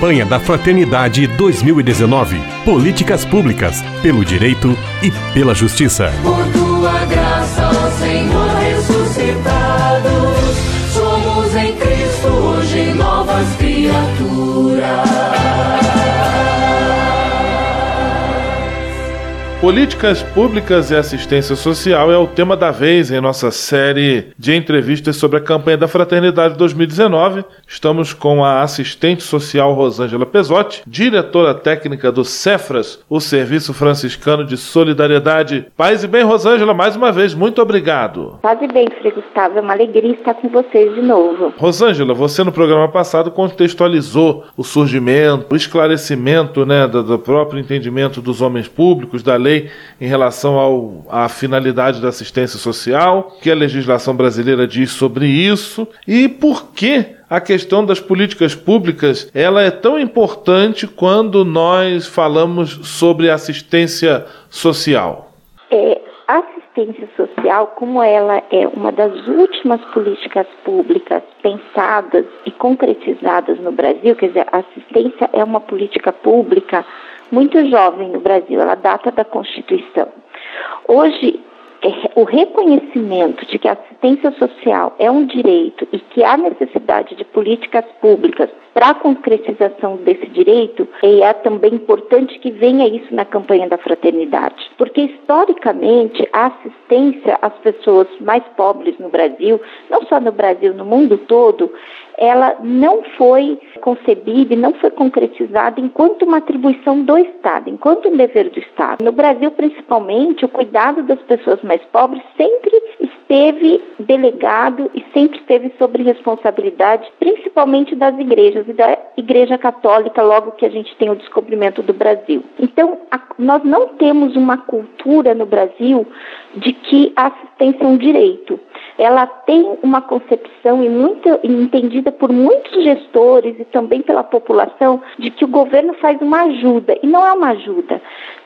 Campanha da Fraternidade 2019. Políticas públicas pelo direito e pela justiça. Por tua graça, ó Senhor ressuscitado, somos em Cristo hoje novas criaturas. Políticas públicas e assistência social é o tema da vez em nossa série de entrevistas sobre a campanha da Fraternidade 2019. Estamos com a assistente social Rosângela Pesotti, diretora técnica do Cefras, o Serviço Franciscano de Solidariedade. Paz e bem, Rosângela, mais uma vez, muito obrigado. Paz e bem, Frei Gustavo, é uma alegria estar com vocês de novo. Rosângela, você no programa passado contextualizou o surgimento, o esclarecimento né, do, do próprio entendimento dos homens públicos, da lei lei em relação ao, à finalidade da assistência social, que a legislação brasileira diz sobre isso e por que a questão das políticas públicas ela é tão importante quando nós falamos sobre assistência social. É, assistência social, como ela é uma das últimas políticas públicas pensadas e concretizadas no Brasil, quer dizer, a assistência é uma política pública muito jovem no Brasil, ela data da Constituição. Hoje, é, o reconhecimento de que a assistência social é um direito e que há necessidade de políticas públicas para a concretização desse direito, e é também importante que venha isso na campanha da fraternidade, porque historicamente a assistência às pessoas mais pobres no Brasil, não só no Brasil, no mundo todo, ela não foi concebida e não foi concretizada enquanto uma atribuição do Estado, enquanto um dever do Estado. No Brasil, principalmente, o cuidado das pessoas mais pobres sempre esteve delegado e sempre esteve sob responsabilidade, principalmente das igrejas e da Igreja Católica, logo que a gente tem o descobrimento do Brasil. Então, a, nós não temos uma cultura no Brasil de que a assistência é um direito ela tem uma concepção e muito entendida por muitos gestores e também pela população de que o governo faz uma ajuda e não é uma ajuda.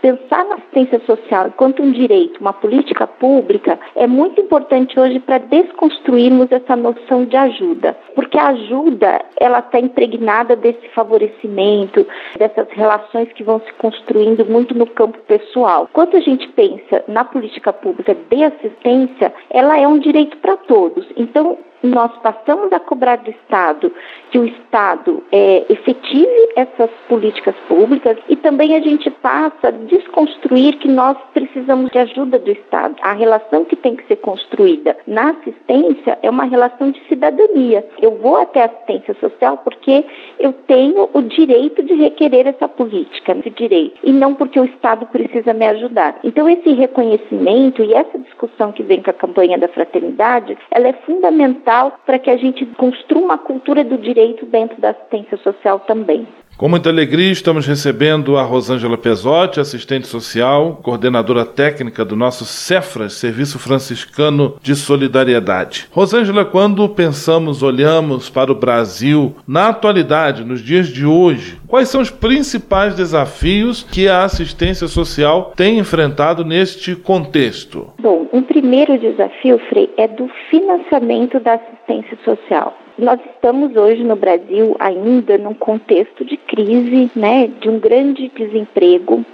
Pensar na assistência social enquanto um direito, uma política pública, é muito importante hoje para desconstruirmos essa noção de ajuda, porque a ajuda ela está impregnada desse favorecimento, dessas relações que vão se construindo muito no campo pessoal. Quando a gente pensa na política pública de assistência, ela é um direito para todos. Então, nós passamos a cobrar do Estado que o Estado é, efetive essas políticas públicas e também a gente passa a desconstruir que nós precisamos de ajuda do Estado. A relação que tem que ser construída na assistência é uma relação de cidadania. Eu vou até a assistência social porque eu tenho o direito de requerer essa política, esse direito, e não porque o Estado precisa me ajudar. Então, esse reconhecimento e essa discussão que vem com a campanha da fraternidade, ela é fundamental para que a gente construa uma cultura do direito dentro da assistência social também. Com muita alegria, estamos recebendo a Rosângela Pesotti, assistente social, coordenadora técnica do nosso CEFRAS, Serviço Franciscano de Solidariedade. Rosângela, quando pensamos, olhamos para o Brasil na atualidade, nos dias de hoje, quais são os principais desafios que a assistência social tem enfrentado neste contexto? Bom, um primeiro desafio, Frei, é do financiamento da assistência social. Nós estamos hoje no Brasil ainda num contexto de crise, né, de um grande desemprego.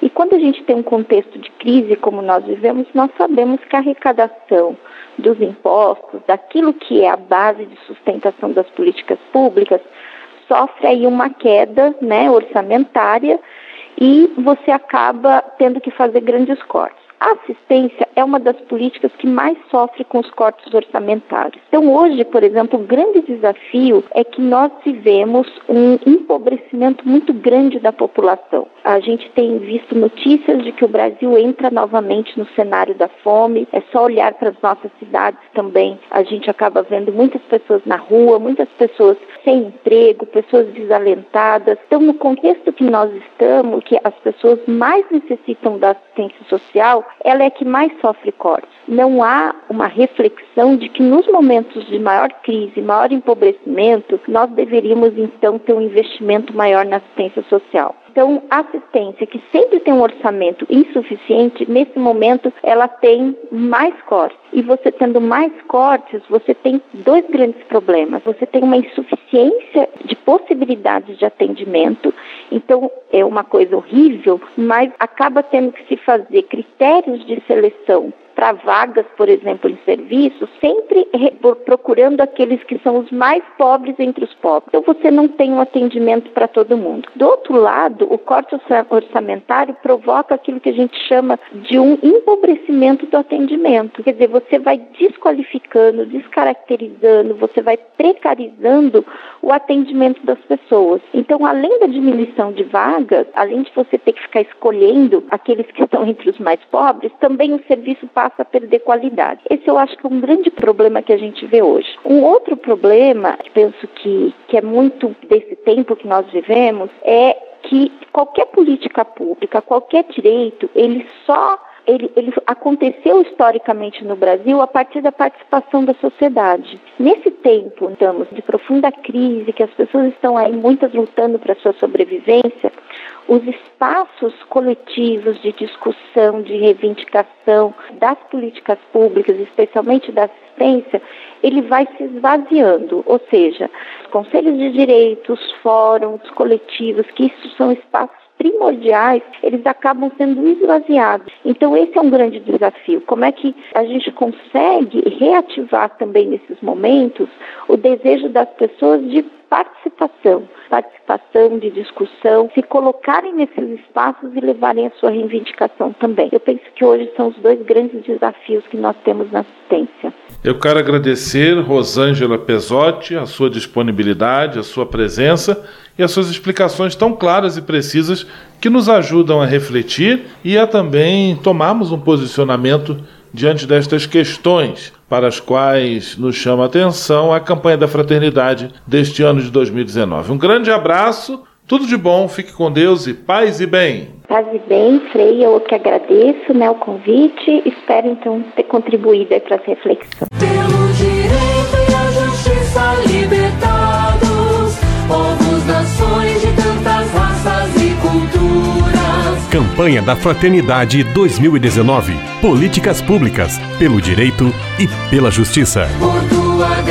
E quando a gente tem um contexto de crise como nós vivemos, nós sabemos que a arrecadação dos impostos, daquilo que é a base de sustentação das políticas públicas, sofre aí uma queda, né, orçamentária e você acaba tendo que fazer grandes cortes. A assistência é uma das políticas que mais sofre com os cortes orçamentários. Então, hoje, por exemplo, o grande desafio é que nós tivemos um empobrecimento muito grande da população. A gente tem visto notícias de que o Brasil entra novamente no cenário da fome. É só olhar para as nossas cidades também. A gente acaba vendo muitas pessoas na rua, muitas pessoas sem emprego, pessoas desalentadas. Então, no contexto que nós estamos, que as pessoas mais necessitam da assistência social, ela é que mais sofre cortes. Não há uma reflexão de que nos momentos de maior crise, maior empobrecimento, nós deveríamos então ter um investimento maior na assistência social. Então, a assistência, que sempre tem um orçamento insuficiente, nesse momento ela tem mais cortes. E você tendo mais cortes, você tem dois grandes problemas. Você tem uma insuficiência de possibilidades de atendimento, então é uma coisa horrível, mas acaba tendo que se fazer critérios de seleção para vagas, por exemplo, em serviços, sempre procurando aqueles que são os mais pobres entre os pobres. Então você não tem um atendimento para todo mundo. Do outro lado, o corte orçamentário provoca aquilo que a gente chama de um empobrecimento do atendimento. Quer dizer, você vai desqualificando, descaracterizando, você vai precarizando o atendimento das pessoas. Então, além da diminuição de vagas, além de você ter que ficar escolhendo aqueles que estão entre os mais pobres, também o serviço passa a perder qualidade. Esse eu acho que é um grande problema que a gente vê hoje. Um outro problema, penso que, que é muito desse tempo que nós vivemos, é que qualquer política pública, qualquer direito, ele só ele, ele, aconteceu historicamente no Brasil a partir da participação da sociedade. Nesse tempo, estamos de profunda crise, que as pessoas estão aí muitas lutando para sua sobrevivência, os espaços coletivos de discussão, de reivindicação das políticas públicas, especialmente da assistência, ele vai se esvaziando, ou seja, os conselhos de direitos, fóruns coletivos, que isso são espaços primordiais, eles acabam sendo esvaziados. Então, esse é um grande desafio. Como é que a gente consegue reativar também nesses momentos o desejo das pessoas de participação, participação, de discussão, se colocarem nesses espaços e levarem a sua reivindicação também. Eu penso que hoje são os dois grandes desafios que nós temos na assistência. Eu quero agradecer, Rosângela Pesotti, a sua disponibilidade, a sua presença e as suas explicações tão claras e precisas que nos ajudam a refletir e a também tomarmos um posicionamento diante destas questões para as quais nos chama a atenção a campanha da fraternidade deste ano de 2019. Um grande abraço, tudo de bom, fique com Deus e paz e bem. Paz e bem, Frei, eu que agradeço né, o convite, espero então ter contribuído para essa reflexão. Pelo direito e a justiça Campanha da Fraternidade 2019. Políticas públicas, pelo direito e pela justiça. Por tua